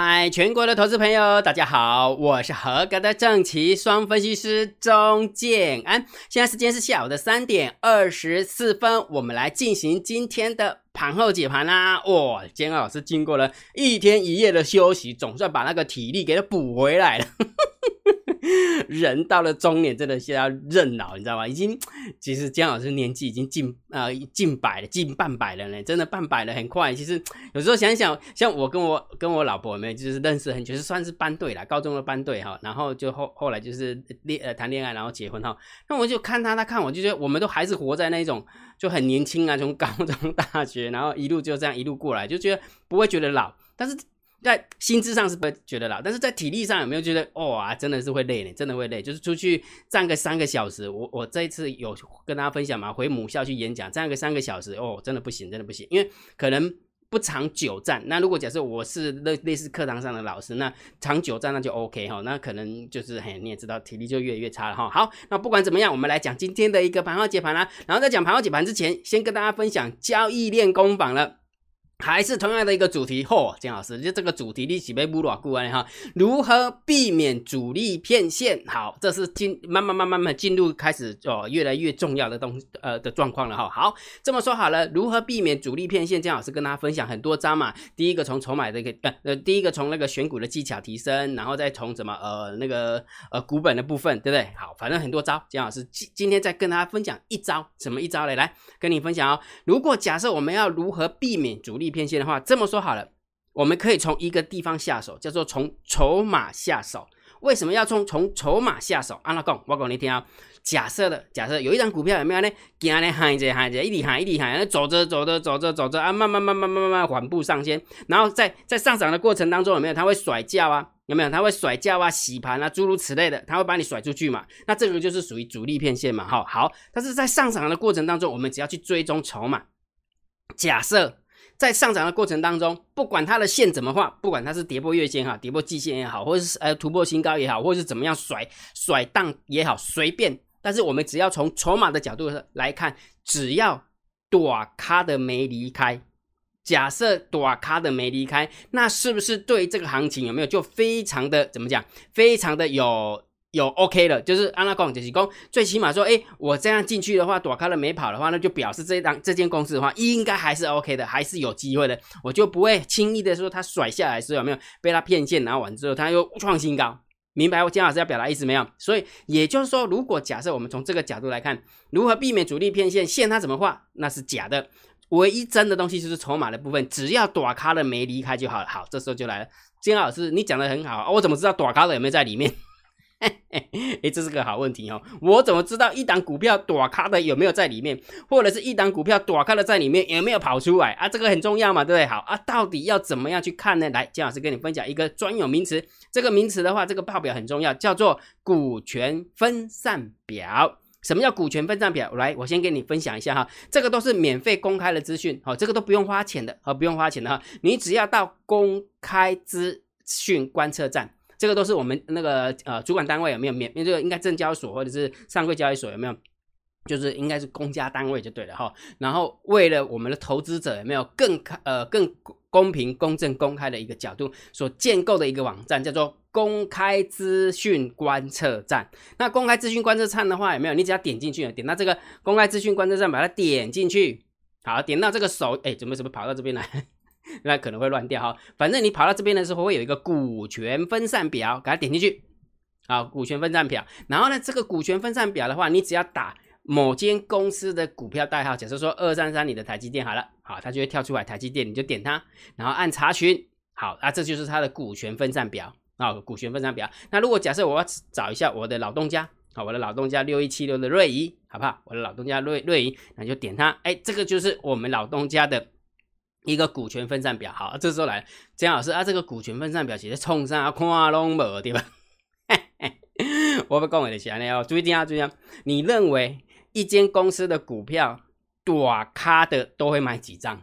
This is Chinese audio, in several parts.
嗨，全国的投资朋友，大家好，我是合格的正奇双分析师钟建安。现在时间是下午的三点二十四分，我们来进行今天的盘后解盘啦。哇，今天老师经过了一天一夜的休息，总算把那个体力给它补回来了。人到了中年，真的是要认老，你知道吗？已经，其实姜老师年纪已经近呃近百了，近半百了呢，真的半百了，很快。其实 有时候想想，像我跟我跟我老婆有没有，就是认识很久，是算是班队啦，高中的班队哈。然后就后后来就是恋呃谈恋爱，然后结婚哈。那我就看他，他看我，就觉得我们都还是活在那种就很年轻啊，从高中、大学，然后一路就这样一路过来，就觉得不会觉得老，但是。在心智上是不会觉得老，但是在体力上有没有觉得哦啊，真的是会累呢？真的会累，就是出去站个三个小时。我我这一次有跟大家分享嘛，回母校去演讲，站个三个小时，哦，真的不行，真的不行，因为可能不长久站。那如果假设我是类类似课堂上的老师，那长久站那就 OK 哈，那可能就是嘿，你也知道体力就越来越差了哈。好，那不管怎么样，我们来讲今天的一个盘后解盘啦。然后在讲盘后解盘之前，先跟大家分享交易练功坊了。还是同样的一个主题，嚯，金老师就这个主题，你起被不偌久啊？哈，如何避免主力骗线？好，这是进慢慢慢慢慢进入开始哦，越来越重要的东呃的状况了哈。好，这么说好了，如何避免主力骗线？金老师跟大家分享很多招嘛。第一个从筹码的一个呃呃，第一个从那个选股的技巧提升，然后再从怎么呃那个呃股本的部分，对不对？好，反正很多招，金老师今今天再跟大家分享一招，什么一招嘞？来跟你分享哦。如果假设我们要如何避免主力骗线的话，这么说好了，我们可以从一个地方下手，叫做从筹码下手。为什么要从从筹码下手？阿拉讲，我讲你听啊。假设的，假设有一张股票有没有呢？行咧喊着喊着，一直喊一直喊，走着走着走着走着啊，慢慢慢慢慢慢慢缓步上先。然后在在上涨的过程当中有没有？它会甩价啊？有没有？它会甩价啊、洗盘啊，诸如此类的，它会把你甩出去嘛？那这个就是属于主力骗线嘛？哈，好。但是在上涨的过程当中，我们只要去追踪筹码。假设。在上涨的过程当中，不管它的线怎么画，不管它是跌破月线哈，跌破季线也好，或者是呃突破新高也好，或者是怎么样甩甩荡也好，随便。但是我们只要从筹码的角度来看，只要短咖的没离开，假设短咖的没离开，那是不是对这个行情有没有就非常的怎么讲，非常的有？有 OK 了，就是安拉讲就是讲，最起码说，哎，我这样进去的话，躲开了没跑的话，那就表示这档这间公司的话，应该还是 OK 的，还是有机会的，我就不会轻易的说它甩下来是有没有被它骗线，然后完之后它又创新高，明白我姜老师要表达意思没有？所以也就是说，如果假设我们从这个角度来看，如何避免主力骗线，线它怎么画，那是假的，唯一真的东西就是筹码的部分，只要躲开了没离开就好了。好，这时候就来了，姜老师，你讲的很好，我怎么知道躲开了有没有在里面？哎，这是个好问题哦！我怎么知道一档股票躲开的有没有在里面，或者是一档股票躲开了在里面有没有跑出来啊？这个很重要嘛，对不对？好啊，到底要怎么样去看呢？来，姜老师跟你分享一个专有名词。这个名词的话，这个报表很重要，叫做股权分散表。什么叫股权分散表？来，我先跟你分享一下哈，这个都是免费公开的资讯，好，这个都不用花钱的，好，不用花钱的哈，你只要到公开资讯观测站。这个都是我们那个呃主管单位有没有免？这个应该证交所或者是上柜交易所有没有？就是应该是公家单位就对了哈。然后为了我们的投资者有没有更开呃更公平公正公开的一个角度所建构的一个网站叫做公开资讯观测站。那公开资讯观测站的话有没有？你只要点进去，点到这个公开资讯观测站，把它点进去，好，点到这个手，哎，怎么怎么跑到这边来？那可能会乱掉哈，反正你跑到这边的时候会有一个股权分散表，给它点进去，好，股权分散表。然后呢，这个股权分散表的话，你只要打某间公司的股票代号，假设说二三三，你的台积电好了，好，它就会跳出来台积电，你就点它，然后按查询，好，那这就是它的股权分散表啊，股权分散表。那如果假设我要找一下我的老东家，好，我的老东家六一七六的瑞仪，好不好？我的老东家瑞瑞仪，那就点它，哎，这个就是我们老东家的。一个股权分散表，好，这时候来，姜老师啊，这个股权分散表其实冲上啊，看拢无对吧？我不讲我的钱了哦，注意听啊，注意听，你认为一间公司的股票，短咖的都会买几张？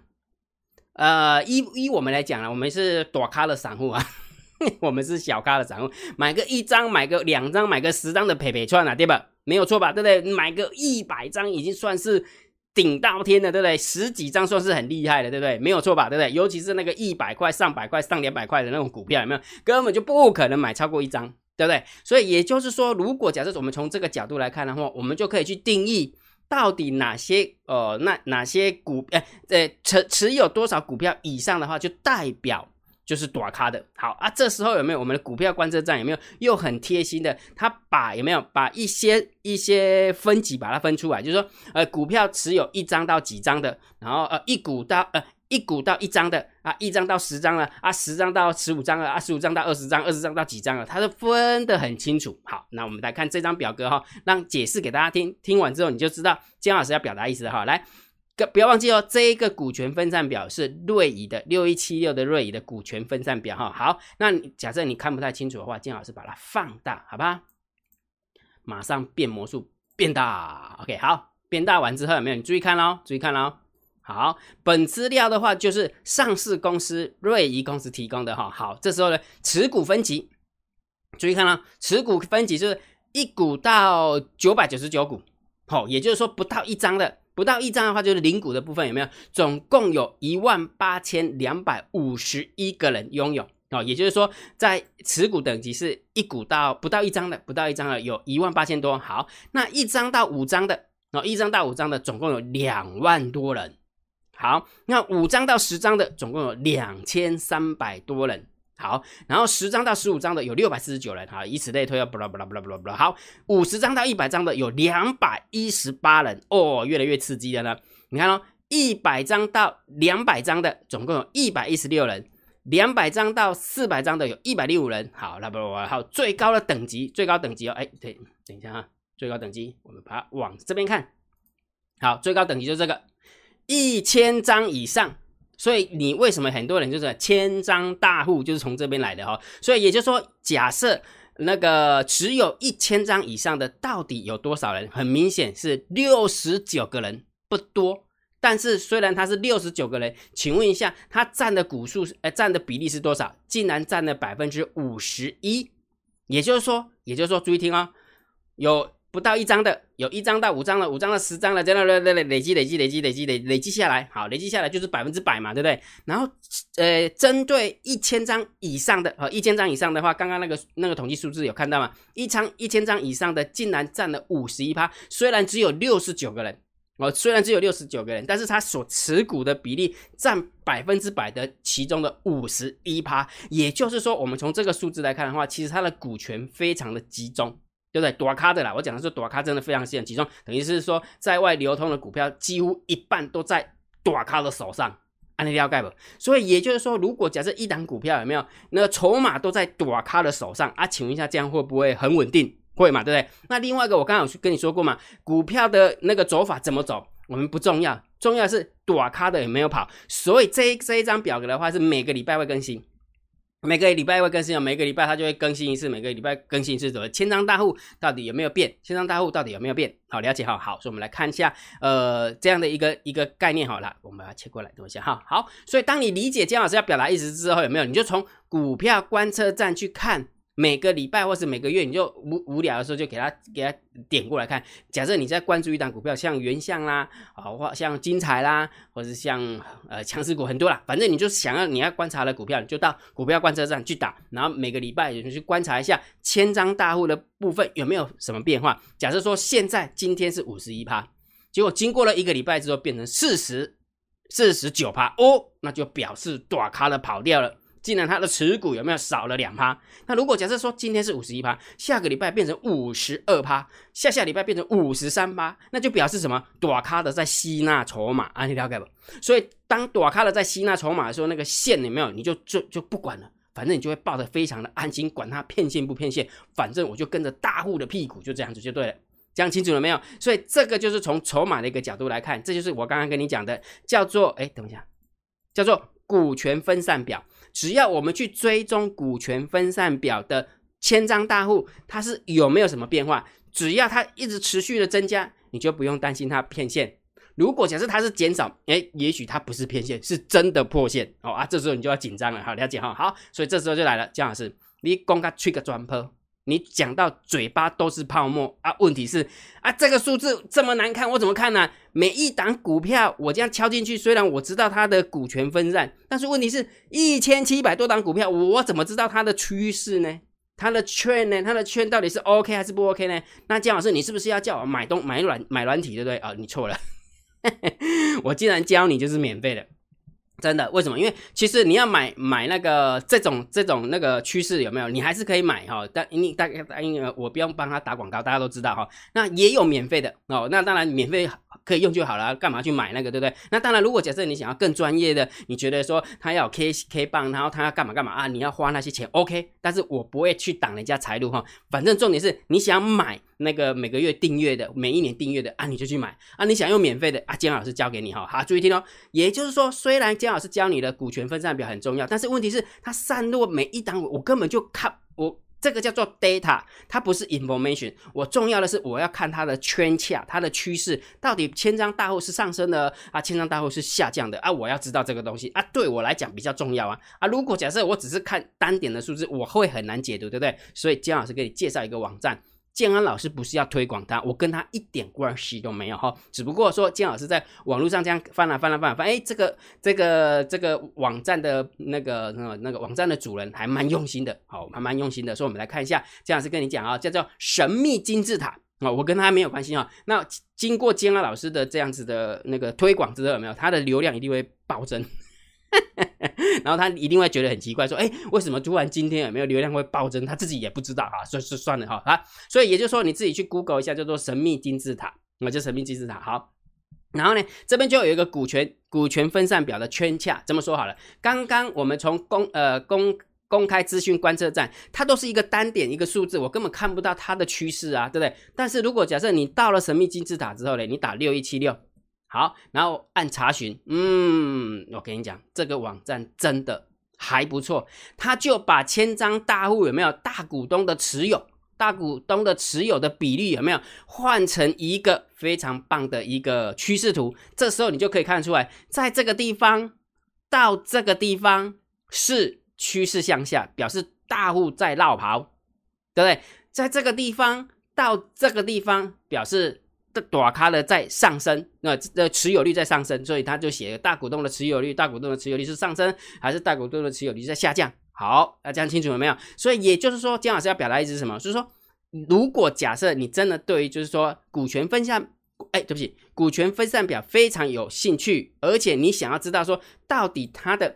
呃，依依我们来讲呢，我们是短咖的散户啊，我们是小咖的散户，买个一张，买个两张，买个十张的赔赔串啊，对吧？没有错吧？对不对？买个一百张已经算是。顶到天的，对不对？十几张算是很厉害的，对不对？没有错吧，对不对？尤其是那个一百块、上百块、上两百块的那种股票，有没有？根本就不可能买超过一张，对不对？所以也就是说，如果假设我们从这个角度来看的话，我们就可以去定义到底哪些呃，那哪些股呃呃持持有多少股票以上的话，就代表。就是短咖的好啊，这时候有没有我们的股票观测站有没有又很贴心的？他把有没有把一些一些分级把它分出来，就是说呃股票持有一张到几张的，然后呃一股到呃一股到一张的啊，一张到十张了啊，十张到十五张了啊，十五张到二十张，二十张到几张了，它是分的很清楚。好，那我们来看这张表格哈，让解释给大家听，听完之后你就知道姜老师要表达意思哈，来。不要忘记哦，这一个股权分散表是瑞仪的六一七六的瑞仪的股权分散表哈。好，那假设你看不太清楚的话，金老师把它放大，好吧？马上变魔术变大，OK，好，变大完之后有没有？你注意看喽，注意看喽。好，本资料的话就是上市公司瑞仪公司提供的哈。好，这时候呢，持股分级，注意看喽，持股分级就是一股到九百九十九股，好，也就是说不到一张的。不到一张的话，就是零股的部分有没有？总共有一万八千两百五十一个人拥有哦，也就是说，在持股等级是一股到不到一张的，不到一张的有一万八千多。好，那一张到五张的哦，一张到五张的总共有两万多人。好，那五张到十张的总共有两千三百多人。好，然后十张到十五张的有六百四十九人，哈，以此类推，啊，不啦不啦不啦不啦不啦。好，五十张到一百张的有两百一十八人，哦，越来越刺激了呢。你看哦，一百张到两百张的总共有一百一十六人，两百张到四百张的有一百零五人。好，那不好，最高的等级，最高等级哦，哎，对，等一下哈，最高等级，我们把它往这边看。好，最高等级就这个，一千张以上。所以你为什么很多人就是千张大户就是从这边来的哈？所以也就是说，假设那个持有一千张以上的到底有多少人？很明显是六十九个人，不多。但是虽然他是六十九个人，请问一下，他占的股数呃占的比例是多少？竟然占了百分之五十一。也就是说，也就是说，注意听哦，有。不到一张的，有一张到五张了，五张到十张了，这样累累累累积累积累积累积累累积下来，好，累积下来就是百分之百嘛，对不对？然后，呃，针对一千张以上的，呃，一千张以上的话，刚刚那个那个统计数字有看到吗？一张一千张以上的竟然占了五十一趴，虽然只有六十九个人，哦，虽然只有六十九个人，但是他所持股的比例占百分之百的其中的五十一趴，也就是说，我们从这个数字来看的话，其实它的股权非常的集中。对不对？短咖的啦，我讲的是短咖，真的非常很集中，等于是说在外流通的股票几乎一半都在短咖的手上，按你了解不？所以也就是说，如果假设一档股票有没有那个筹码都在短咖的手上啊？请问一下，这样会不会很稳定？会嘛？对不对？那另外一个，我刚刚有跟你说过嘛，股票的那个走法怎么走，我们不重要，重要是短咖的有没有跑。所以这这一张表格的话，是每个礼拜会更新。每个礼拜会更新哦，每个礼拜它就会更新一次，每个礼拜更新一次，怎么千张大户到底有没有变？千张大户到底有没有变？好，了解好，好，所以我们来看一下，呃，这样的一个一个概念好了，我们把它切过来，等一下哈，好，所以当你理解姜老师要表达意思之后，有没有？你就从股票观测站去看。每个礼拜或是每个月，你就无无聊的时候就给他给他点过来看。假设你在关注一档股票，像原相啦，啊或像金财啦，或者是像呃强势股很多啦，反正你就想要你要观察的股票，你就到股票观测站去打，然后每个礼拜你去观察一下千张大户的部分有没有什么变化。假设说现在今天是五十一趴，结果经过了一个礼拜之后变成四十四十九趴哦，那就表示短咖的跑掉了。竟然它的持股有没有少了两趴？那如果假设说今天是五十一趴，下个礼拜变成五十二趴，下下礼拜变成五十三趴，那就表示什么？短咖的在吸纳筹码啊，你了解不？所以当短咖的在吸纳筹码的时候，那个线有没有？你就就就不管了，反正你就会抱得非常的安心，管它骗线不骗线，反正我就跟着大户的屁股，就这样子就对了。讲清楚了没有？所以这个就是从筹码的一个角度来看，这就是我刚刚跟你讲的，叫做哎，等一下，叫做股权分散表。只要我们去追踪股权分散表的千张大户，它是有没有什么变化？只要它一直持续的增加，你就不用担心它骗线。如果假设它是减少，哎，也许它不是骗线，是真的破线哦啊，这时候你就要紧张了，好了解哈。好，所以这时候就来了，姜老师，你公开吹个专坡，你讲到嘴巴都是泡沫啊！问题是啊，这个数字这么难看，我怎么看呢？每一档股票我这样敲进去，虽然我知道它的股权分散，但是问题是一千七百多档股票，我怎么知道它的趋势呢？它的券呢？它的券到底是 OK 还是不 OK 呢？那姜老师，你是不是要叫我买东买软买软体，对不对？啊，你错了，我既然教你就是免费的。真的？为什么？因为其实你要买买那个这种这种那个趋势有没有？你还是可以买哈。但你大概因为我不用帮他打广告，大家都知道哈。那也有免费的哦。那当然免费可以用就好了，干嘛去买那个，对不对？那当然，如果假设你想要更专业的，你觉得说他要 K K 棒，然后他要干嘛干嘛啊？你要花那些钱，OK。但是我不会去挡人家财路哈。反正重点是你想买。那个每个月订阅的，每一年订阅的啊，你就去买啊。你想用免费的啊，姜老师教给你哈。好，注意听哦。也就是说，虽然姜老师教你的股权分散表很重要，但是问题是它散落每一档，我根本就看我这个叫做 data，它不是 information。我重要的是我要看它的圈恰，它的趋势到底千张大户是上升的啊，千张大户是下降的啊。我要知道这个东西啊，对我来讲比较重要啊啊。如果假设我只是看单点的数字，我会很难解读，对不对？所以姜老师给你介绍一个网站。建安老师不是要推广他，我跟他一点关系都没有哈。只不过说建老师在网络上这样翻了翻了翻了翻，哎，这个这个这个网站的那个那个那个网站的主人还蛮用心的，好，还蛮用心的。所以我们来看一下，建老师跟你讲啊，叫做神秘金字塔啊，我跟他没有关系啊。那经过建安老师的这样子的那个推广之后，有没有他的流量一定会暴增。然后他一定会觉得很奇怪，说：“哎，为什么突然今天有没有流量会暴增？他自己也不知道哈，所以是算了哈啊。所以也就是说，你自己去 Google 一下，叫做神秘金字塔，那就神秘金字塔。好，然后呢，这边就有一个股权股权分散表的圈恰，这么说好了。刚刚我们从公呃公公开资讯观测站，它都是一个单点一个数字，我根本看不到它的趋势啊，对不对？但是如果假设你到了神秘金字塔之后呢，你打六一七六。好，然后按查询，嗯，我跟你讲，这个网站真的还不错，他就把千张大户有没有大股东的持有，大股东的持有的比例有没有换成一个非常棒的一个趋势图，这时候你就可以看出来，在这个地方到这个地方是趋势向下，表示大户在绕跑，对不对？在这个地方到这个地方表示。这短咖的在上升，那的持有率在上升，所以他就写大股东的持有率，大股东的持有率是上升，还是大股东的持有率在下降？好，大家清楚了没有？所以也就是说，姜老师要表达意思是什么？就是说，如果假设你真的对于就是说股权分散，哎，对不起，股权分散表非常有兴趣，而且你想要知道说到底它的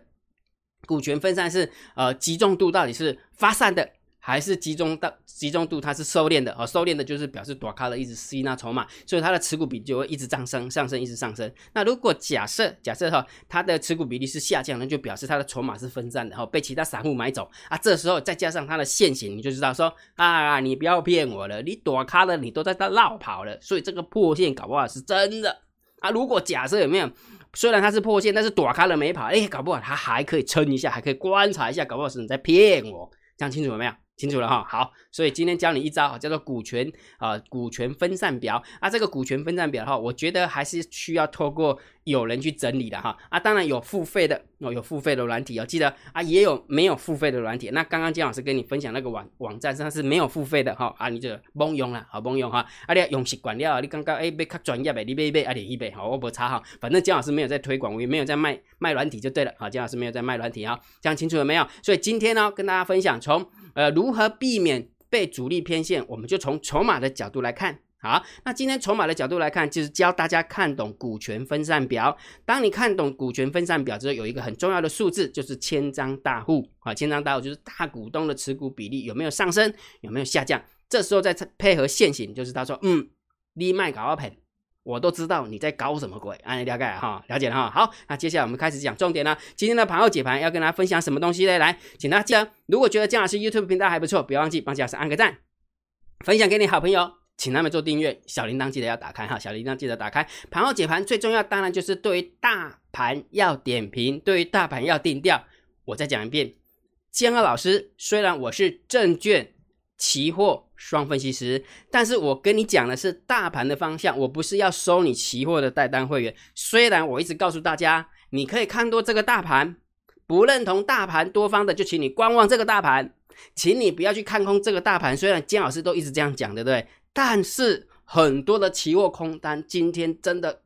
股权分散是呃集中度到底是发散的。还是集中到集中度，它是收敛的哦，收敛的就是表示多卡的一直吸纳筹码，所以它的持股比就会一直上升，上升一直上升。那如果假设假设哈，它的持股比例是下降，那就表示它的筹码是分散的哈，被其他散户买走啊。这时候再加上它的现形，你就知道说啊，你不要骗我了，你躲卡了，你都在那绕跑了，所以这个破线搞不好是真的啊。如果假设有没有，虽然它是破线，但是躲开了没跑，哎，搞不好它还可以撑一下，还可以观察一下，搞不好是你在骗我，讲清楚了没有？清楚了哈，好，所以今天教你一招叫做股权啊，股权分散表啊。这个股权分散表哈，我觉得还是需要透过有人去整理的哈啊。当然有付费的哦，有付费的软体哦，记得啊，也有没有付费的软体。那刚刚金老师跟你分享那个网网站上是没有付费的哈啊，你就甭用了，好甭用哈。啊，你用习惯了，你刚刚哎被较专业呗，你买买啊，你一杯好，我不差哈。反正姜老师没有在推广，我也没有在卖卖软体就对了好。姜老师没有在卖软体啊，这样清楚了没有？所以今天呢，跟大家分享从。呃，如何避免被主力偏线？我们就从筹码的角度来看。好，那今天筹码的角度来看，就是教大家看懂股权分散表。当你看懂股权分散表之后，有一个很重要的数字，就是千张大户啊，千张大户就是大股东的持股比例有没有上升，有没有下降？这时候再配合现行，就是他说，嗯，你卖搞 open。我都知道你在搞什么鬼，啊，了解哈，了解了哈。好，那接下来我们开始讲重点了。今天的盘后解盘要跟大家分享什么东西呢？来，请大家，如果觉得姜老师 YouTube 频道还不错，不要忘记帮姜老师按个赞，分享给你好朋友，请他们做订阅，小铃铛记得要打开哈，小铃铛记得打开。盘后解盘最重要，当然就是对于大盘要点评，对于大盘要定调。我再讲一遍，江老师虽然我是证券。期货双分析师，但是我跟你讲的是大盘的方向，我不是要收你期货的代单会员。虽然我一直告诉大家，你可以看多这个大盘，不认同大盘多方的，就请你观望这个大盘。请你不要去看空这个大盘。虽然姜老师都一直这样讲，对不对？但是很多的期货空单今天真的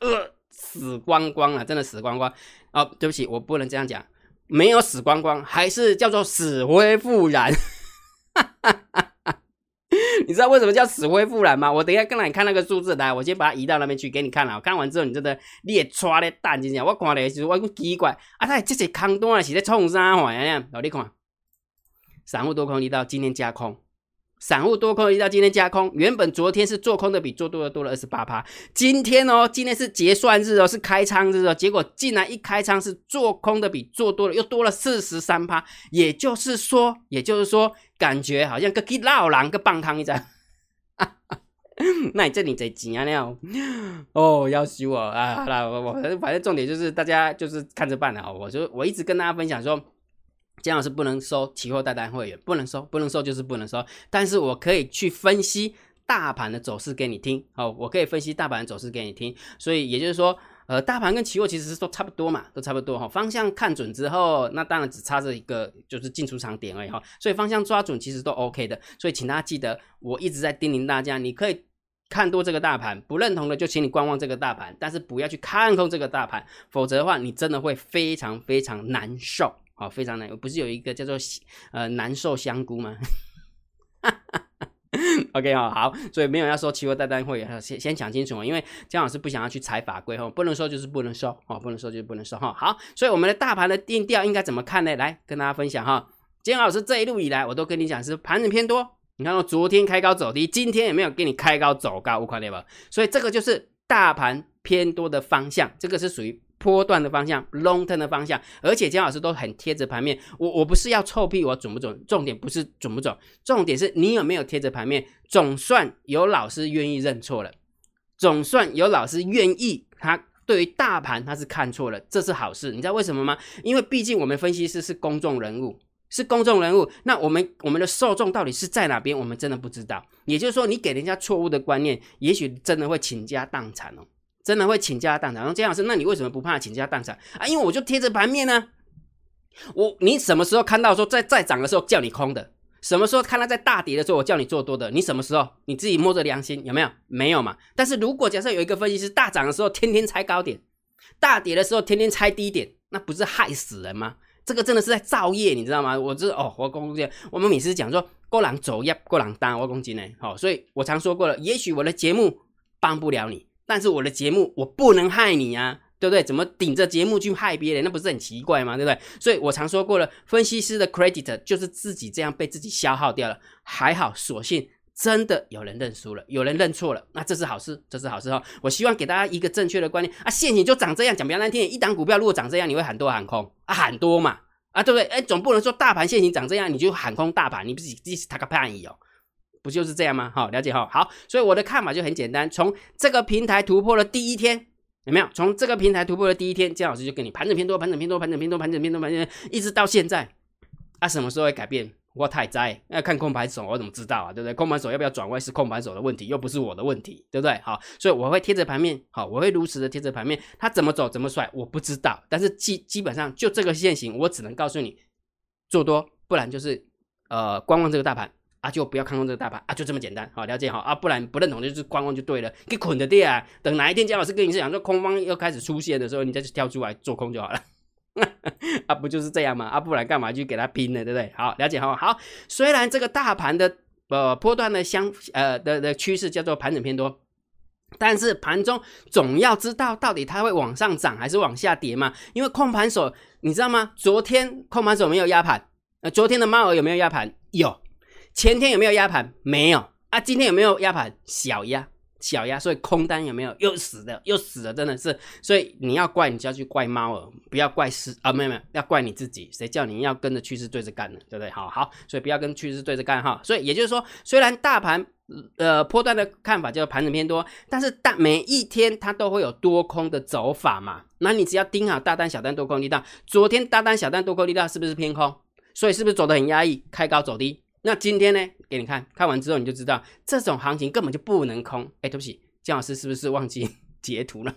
呃死光光了，真的死光光。哦，对不起，我不能这样讲，没有死光光，还是叫做死灰复燃。你知道为什么叫死灰复燃吗？我等一下跟你看那个数字来，我先把它移到那边去给你看了。看完之后，你真的你也抓咧蛋，真正我看的时候我讲奇怪，啊，他这些空单是在冲啥玩意儿？你看，散户多空力到今天加空，散户多空力到今天加空，原本昨天是做空的比做多的多了二十八趴，今天哦，今天是结算日哦，是开仓日哦，结果竟然一开仓是做空的比做多的又多了四十三趴，也就是说，也就是说。感觉好像个去老狼个棒汤一张，那你这里在钱啊？了哦，要死我啊！好了，我我反正重点就是大家就是看着办了。我就我一直跟大家分享说，姜老师不能收期货代单会员，不能收，不能收就是不能收。但是我可以去分析大盘的走势给你听，哦，我可以分析大盘的走势给你听。所以也就是说。呃，大盘跟期货其实是都差不多嘛，都差不多哈。方向看准之后，那当然只差这一个就是进出场点而已哈。所以方向抓准其实都 OK 的。所以请大家记得，我一直在叮咛大家，你可以看多这个大盘，不认同的就请你观望这个大盘，但是不要去看空这个大盘，否则的话你真的会非常非常难受啊，非常难。不是有一个叫做呃难受香菇吗哈哈 OK 哈好，所以没有要说期货代单会先先讲清楚因为姜老师不想要去踩法规哈，不能说就是不能收哦，不能说就是不能收哈。好，所以我们的大盘的定调应该怎么看呢？来跟大家分享哈。姜老师这一路以来，我都跟你讲是盘整偏多，你看我昨天开高走低，今天也没有给你开高走高，我看对吧？所以这个就是大盘偏多的方向，这个是属于。波段的方向，long term 的方向，而且姜老师都很贴着盘面。我我不是要臭屁，我准不准？重点不是准不准，重点是你有没有贴着盘面。总算有老师愿意认错了，总算有老师愿意，他对于大盘他是看错了，这是好事。你知道为什么吗？因为毕竟我们分析师是公众人物，是公众人物，那我们我们的受众到底是在哪边？我们真的不知道。也就是说，你给人家错误的观念，也许真的会倾家荡产哦。真的会倾家荡产。然后姜老师，那你为什么不怕倾家荡产啊？因为我就贴着盘面呢。我你什么时候看到说在在涨的时候叫你空的？什么时候看到在大跌的时候我叫你做多的？你什么时候你自己摸着良心有没有？没有嘛。但是如果假设有一个分析师大涨的时候天天猜高点，大跌的时候天天猜低点，那不是害死人吗？这个真的是在造业，你知道吗？我这哦，我公这我们每次讲说过狼走要过狼单，我公斤呢。好，所以我常说过了，也许我的节目帮不了你。但是我的节目我不能害你啊，对不对？怎么顶着节目去害别人，那不是很奇怪吗？对不对？所以我常说过了，分析师的 credit 就是自己这样被自己消耗掉了。还好，所幸真的有人认输了，有人认错了，那这是好事，这是好事哈。我希望给大家一个正确的观念啊，现行就长这样，讲比较难听，一档股票如果长这样，你会喊多喊空啊，喊多嘛啊，对不对？哎，总不能说大盘现行长这样，你就喊空大盘，你不是自己他个叛逆哦。不就是这样吗？好，了解哈。好，所以我的看法就很简单。从这个平台突破的第一天，有没有？从这个平台突破的第一天，姜老师就跟你盘整偏多，盘整偏多，盘整偏多，盘整偏多，盘整，一直到现在。啊，什么时候会改变？我太栽，要看空盘手，我怎么知道啊？对不对？空盘手要不要转弯是空盘手的问题，又不是我的问题，对不对？好，所以我会贴着盘面，好，我会如实的贴着盘面，它怎么走怎么甩，我不知道。但是基基本上就这个现行，我只能告诉你做多，不然就是呃观望这个大盘。啊，就不要看空这个大盘啊，就这么简单，好了解好啊，不然不认同就是观望就对了，给捆着跌啊，等哪一天姜老师跟你讲说空方又开始出现的时候，你再去跳出来做空就好了，啊，不就是这样吗？啊，不然干嘛去给他拼呢？对不对？好，了解好，好，虽然这个大盘的呃波段的相呃的的趋势叫做盘整偏多，但是盘中总要知道到底它会往上涨还是往下跌嘛？因为控盘手你知道吗？昨天控盘手没有压盘，呃，昨天的猫儿有没有压盘？有。前天有没有压盘？没有啊。今天有没有压盘？小压，小压。所以空单有没有？又死的，又死了，真的是。所以你要怪，你就要去怪猫儿，不要怪市啊，没有没有，要怪你自己。谁叫你要跟着趋势对着干呢？对不对？好好，所以不要跟趋势对着干哈。所以也就是说，虽然大盘呃波段的看法就是盘整偏多，但是大每一天它都会有多空的走法嘛。那你只要盯好大单、小单、多空力道。昨天大单、小单、多空力道是不是偏空？所以是不是走的很压抑？开高走低。那今天呢？给你看看完之后，你就知道这种行情根本就不能空。哎，对不起，姜老师是不是忘记 截图了？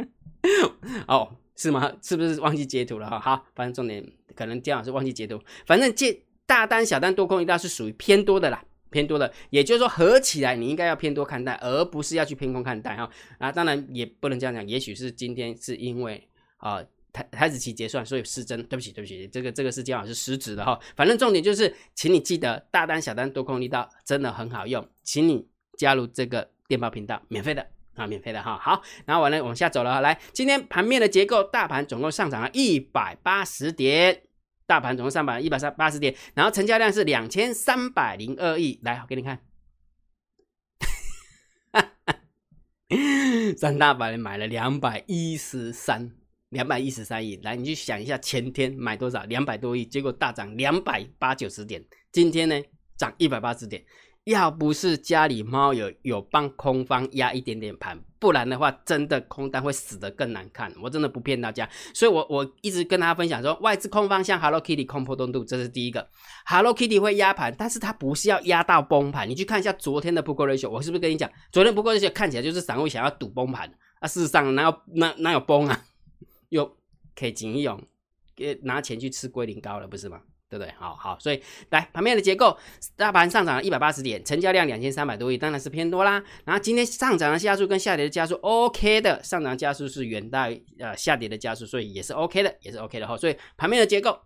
哦，是吗？是不是忘记截图了？哈，好，反正重点可能姜老师忘记截图。反正这大单、小单、多空一道是属于偏多的啦，偏多的，也就是说合起来你应该要偏多看待，而不是要去偏空看待哈。啊，当然也不能这样讲，也许是今天是因为啊台台子期结算，所以失真。对不起，对不起，这个这个是姜老师失职的哈。反正重点就是，请你记得大单、小单、多空力道真的很好用，请你加入这个电报频道，免费的。啊，免费的哈，好，然后完了往下走了，来，今天盘面的结构，大盘总共上涨了一百八十点，大盘总共上涨一百三八十点，然后成交量是两千三百零二亿，来，我给你看，三大板买了两百一十三，两百一十三亿，来，你去想一下，前天买多少，两百多亿，结果大涨两百八九十点，今天呢，涨一百八十点。要不是家里猫有有帮空方压一点点盘，不然的话，真的空单会死得更难看。我真的不骗大家，所以我我一直跟大家分享说，外资空方向 Hello Kitty 空波动度，这是第一个。Hello Kitty 会压盘，但是它不是要压到崩盘。你去看一下昨天的 p u o Ratio，我是不是跟你讲，昨天 p u o Ratio 看起来就是散户想要赌崩盘啊？事实上哪有哪哪有崩啊？又可以紧一勇，给拿钱去吃龟苓膏了，不是吗？对不对？好好，所以来盘面的结构，大盘上涨了一百八十点，成交量两千三百多亿，当然是偏多啦。然后今天上涨的加速跟下跌的加速 OK 的，上涨加速是远大于呃下跌的加速，所以也是 OK 的，也是 OK 的哈。所以盘面的结构，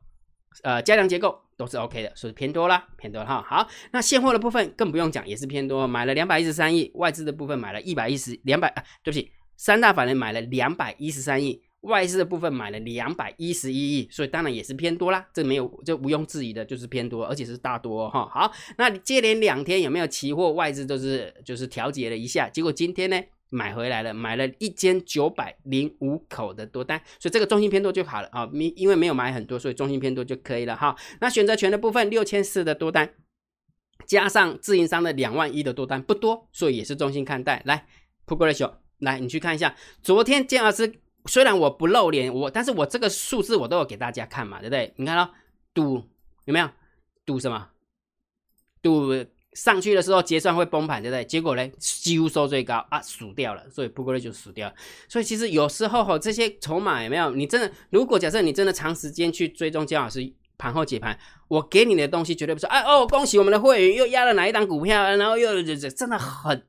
呃，加量结构都是 OK 的，所以偏多啦，偏多哈。好，那现货的部分更不用讲，也是偏多，买了两百一十三亿，外资的部分买了一百一十两百啊，对不起，三大法人买了两百一十三亿。外资的部分买了两百一十一亿，所以当然也是偏多啦，这没有这毋庸置疑的，就是偏多，而且是大多哈。好，那接连两天有没有期货外资都是就是调节了一下，结果今天呢买回来了，买了一千九百零五口的多单，所以这个中心偏多就好了啊，因因为没有买很多，所以中心偏多就可以了哈。那选择权的部分六千四的多单，加上自营商的两万一的多单不多，所以也是中心看待。来，Put ratio，来你去看一下，昨天建老师。虽然我不露脸，我但是我这个数字我都有给大家看嘛，对不对？你看到赌有没有赌什么？赌上去的时候结算会崩盘，对不对？结果呢，几乎收最高啊，输掉了，所以不过呢就输掉了。所以其实有时候吼，这些筹码有没有？你真的如果假设你真的长时间去追踪姜老师盘后解盘，我给你的东西绝对不是哎哦，恭喜我们的会员又压了哪一档股票，然后又这这真的很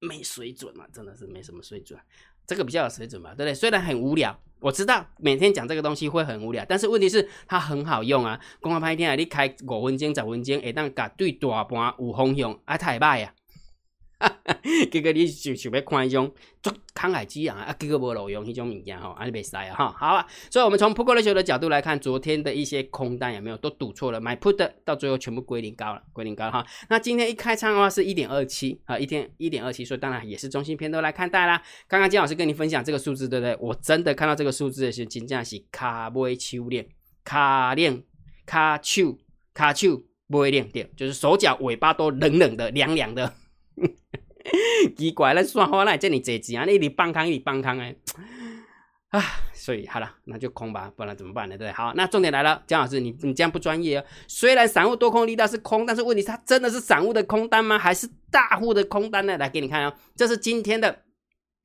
没水准嘛，真的是没什么水准。这个比较有水准嘛，对不对？虽然很无聊，我知道每天讲这个东西会很无聊，但是问题是它很好用啊。公开拍天啊，你开五分钟、十分钟，会当甲对大盘有方向，啊太歹啊！结果你就想要看一种做慷慨激昂啊，结果无路用迄种物件吼，啊你袂使啊哈，好啊。所以，我们从 put ratio 的角度来看，昨天的一些空单有没有都赌错了，买 put 的到最后全部归零高了，归零高哈。那今天一开仓的话是一点二七啊，一天一点二七，所以当然也是中心偏多来看待啦。刚刚金老师跟你分享这个数字，对不对？我真的看到这个数字的是金价是卡尾秋链，卡链卡手卡手尾链对，就是手脚尾巴都冷冷的、凉凉的。奇怪，咱算好那这你这钱啊，你你帮康，你帮坑哎，啊，所以好了，那就空吧，不然怎么办呢？对好，那重点来了，江老师，你你这样不专业哦。虽然散户多空力道是空，但是问题是它真的是散户的空单吗？还是大户的空单呢？来给你看哦，这是今天的。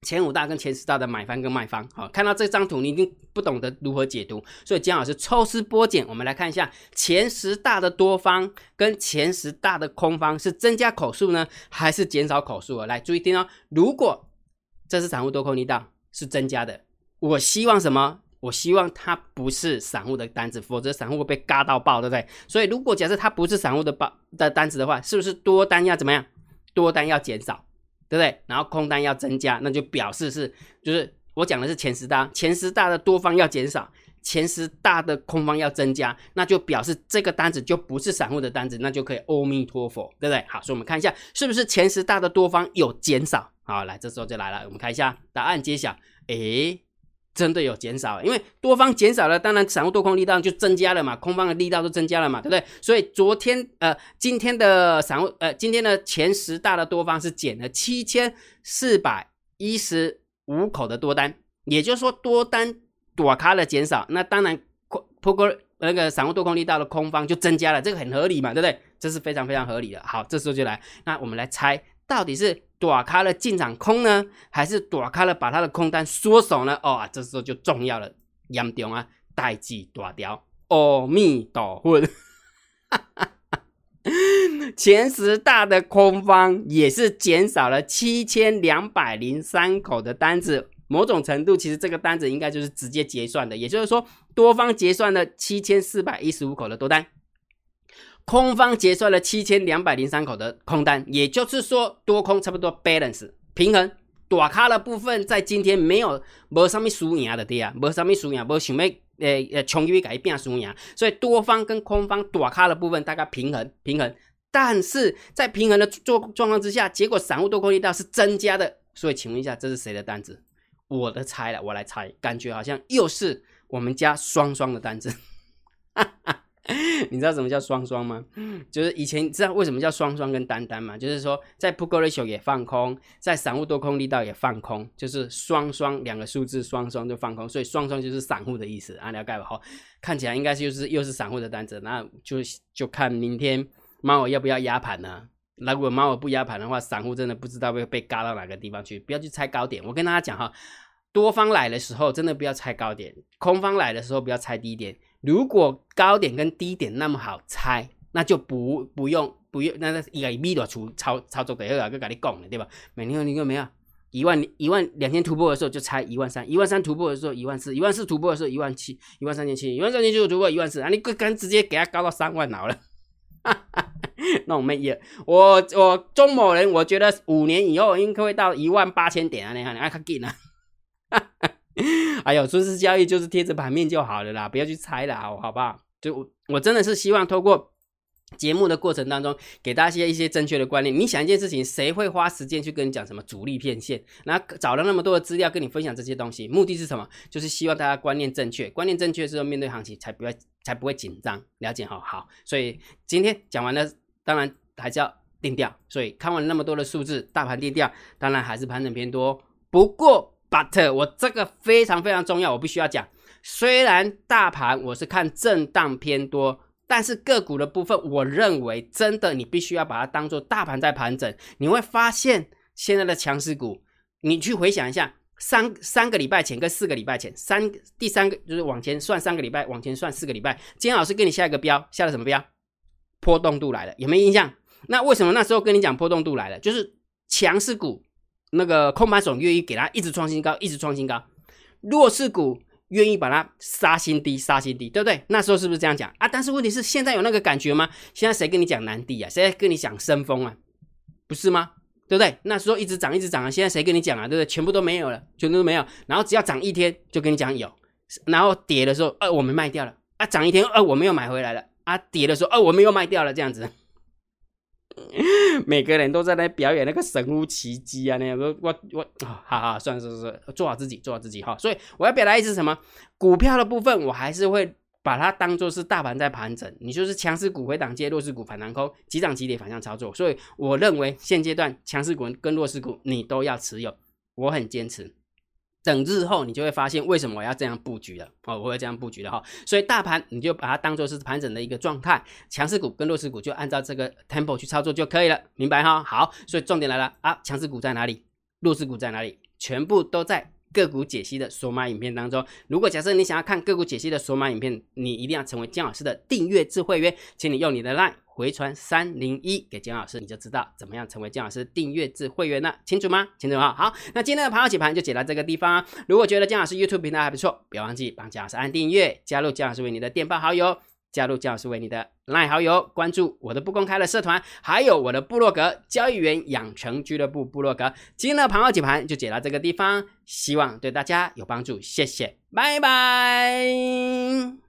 前五大跟前十大的买方跟卖方，好，看到这张图，你一定不懂得如何解读，所以姜老师抽丝剥茧，我们来看一下前十大的多方跟前十大的空方是增加口数呢，还是减少口数啊？来注意听哦，如果这是散户多空力道是增加的，我希望什么？我希望它不是散户的单子，否则散户会被嘎到爆，对不对？所以如果假设它不是散户的包的单子的话，是不是多单要怎么样？多单要减少？对不对？然后空单要增加，那就表示是，就是我讲的是前十大，前十大的多方要减少，前十大的空方要增加，那就表示这个单子就不是散户的单子，那就可以阿弥陀佛，对不对？好，所以我们看一下是不是前十大的多方有减少。好，来，这时候就来了，我们看一下答案揭晓，诶。真的有减少，因为多方减少了，当然散户多空力道就增加了嘛，空方的力道都增加了嘛，对不对？所以昨天呃，今天的散户呃，今天的前十大的多方是减了七千四百一十五口的多单，也就是说多单躲卡的减少，那当然空破过那个散户多空力道的空方就增加了，这个很合理嘛，对不对？这是非常非常合理的。好，这时候就来，那我们来猜到底是。躲开了进场空呢，还是躲开了把他的空单缩手呢？哦，这时候就重要了，严重啊，代际大掉，阿弥陀佛，前十大的空方也是减少了七千两百零三口的单子，某种程度其实这个单子应该就是直接结算的，也就是说多方结算了七千四百一十五口的多单。空方结算了七千两百零三口的空单，也就是说多空差不多 balance 平衡。大咖的部分在今天没有没什么输赢的对啊，没什么输赢，没想要呃呃冲击改变输赢，所以多方跟空方大咖的部分大概平衡平衡。但是在平衡的状状况之下，结果散户多空力道是增加的。所以请问一下，这是谁的单子？我的猜了，我来猜，感觉好像又是我们家双双的单子。哈 哈 你知道什么叫双双吗？就是以前知道为什么叫双双跟单单吗？就是说在 put ratio 也放空，在散户多空力道也放空，就是双双两个数字双双就放空，所以双双就是散户的意思啊，了解吧？好，看起来应该就是又是散户的单子，那就就看明天猫儿要不要压盘呢？如果猫儿不压盘的话，散户真的不知道会被嘎到哪个地方去。不要去猜高点，我跟大家讲哈，多方来的时候真的不要猜高点，空方来的时候不要猜低点。如果高点跟低点那么好猜，那就不不用不用，那那一个米多出操操作的好，个跟你讲了，对吧？每天你有没有一万一万两千突破的时候就猜一万三，一万三突破的时候一万四，一万四突破的时候一万七，一万三千七，一万三千七突破一万四，啊，你跟直接给他高到三万好了，那我们也我我钟某人，我觉得五年以后应该会到一万八千点啊，你看你爱看紧啊。哎呦，顺势交易就是贴着盘面就好了啦，不要去猜了，好好不好？就我真的是希望透过节目的过程当中，给大家一些正确的观念。你想一件事情，谁会花时间去跟你讲什么主力骗线？那找了那么多的资料跟你分享这些东西，目的是什么？就是希望大家观念正确，观念正确之后面对行情才不会才不会紧张。了解哈？好，所以今天讲完了，当然还是要定调。所以看完那么多的数字，大盘定调，当然还是盘整偏多。不过。But 我这个非常非常重要，我必须要讲。虽然大盘我是看震荡偏多，但是个股的部分，我认为真的你必须要把它当做大盘在盘整。你会发现现在的强势股，你去回想一下，三三个礼拜前跟四个礼拜前，三第三个就是往前算三个礼拜，往前算四个礼拜。今天老师给你下一个标，下了什么标？波动度来了，有没有印象？那为什么那时候跟你讲波动度来了？就是强势股。那个空盘手愿意给他一直创新高，一直创新高，弱势股愿意把它杀新低，杀新低，对不对？那时候是不是这样讲啊？但是问题是，现在有那个感觉吗？现在谁跟你讲难低啊？谁跟你讲升风啊？不是吗？对不对？那时候一直涨，一直涨啊！现在谁跟你讲啊？对不对？全部都没有了，全部都没有。然后只要涨一天，就跟你讲有；然后跌的时候，呃，我们卖掉了啊；涨一天，呃，我们又买回来了啊；跌的时候，呃，我们又卖掉了，这样子。每个人都在那表演那个神乎其技啊！那我我我，好好，算了算算，做好自己，做好自己哈。所以我要表达意思什么？股票的部分，我还是会把它当做是大盘在盘整，你就是强势股回档接，弱势股反弹空，急涨急跌反向操作。所以我认为现阶段强势股跟弱势股你都要持有，我很坚持。等日后，你就会发现为什么我要这样布局了哦，我会这样布局的哈。所以大盘你就把它当做是盘整的一个状态，强势股跟弱势股就按照这个 tempo 去操作就可以了，明白哈？好，所以重点来了啊，强势股在哪里？弱势股在哪里？全部都在个股解析的索马影片当中。如果假设你想要看个股解析的索马影片，你一定要成为姜老师的订阅制会员，请你用你的 line。回传三零一给姜老师，你就知道怎么样成为姜老师订阅制会员了，清楚吗？清楚吗？好，那今天的盘后解盘就解到这个地方。如果觉得姜老师 YouTube 频道还不错，不要忘记帮姜老师按订阅，加入姜老师为你的电报好友，加入姜老师为你的 LINE 好友，关注我的不公开的社团，还有我的部落格交易员养成俱乐部部落格。今天的盘后解盘就解到这个地方，希望对大家有帮助，谢谢，拜拜。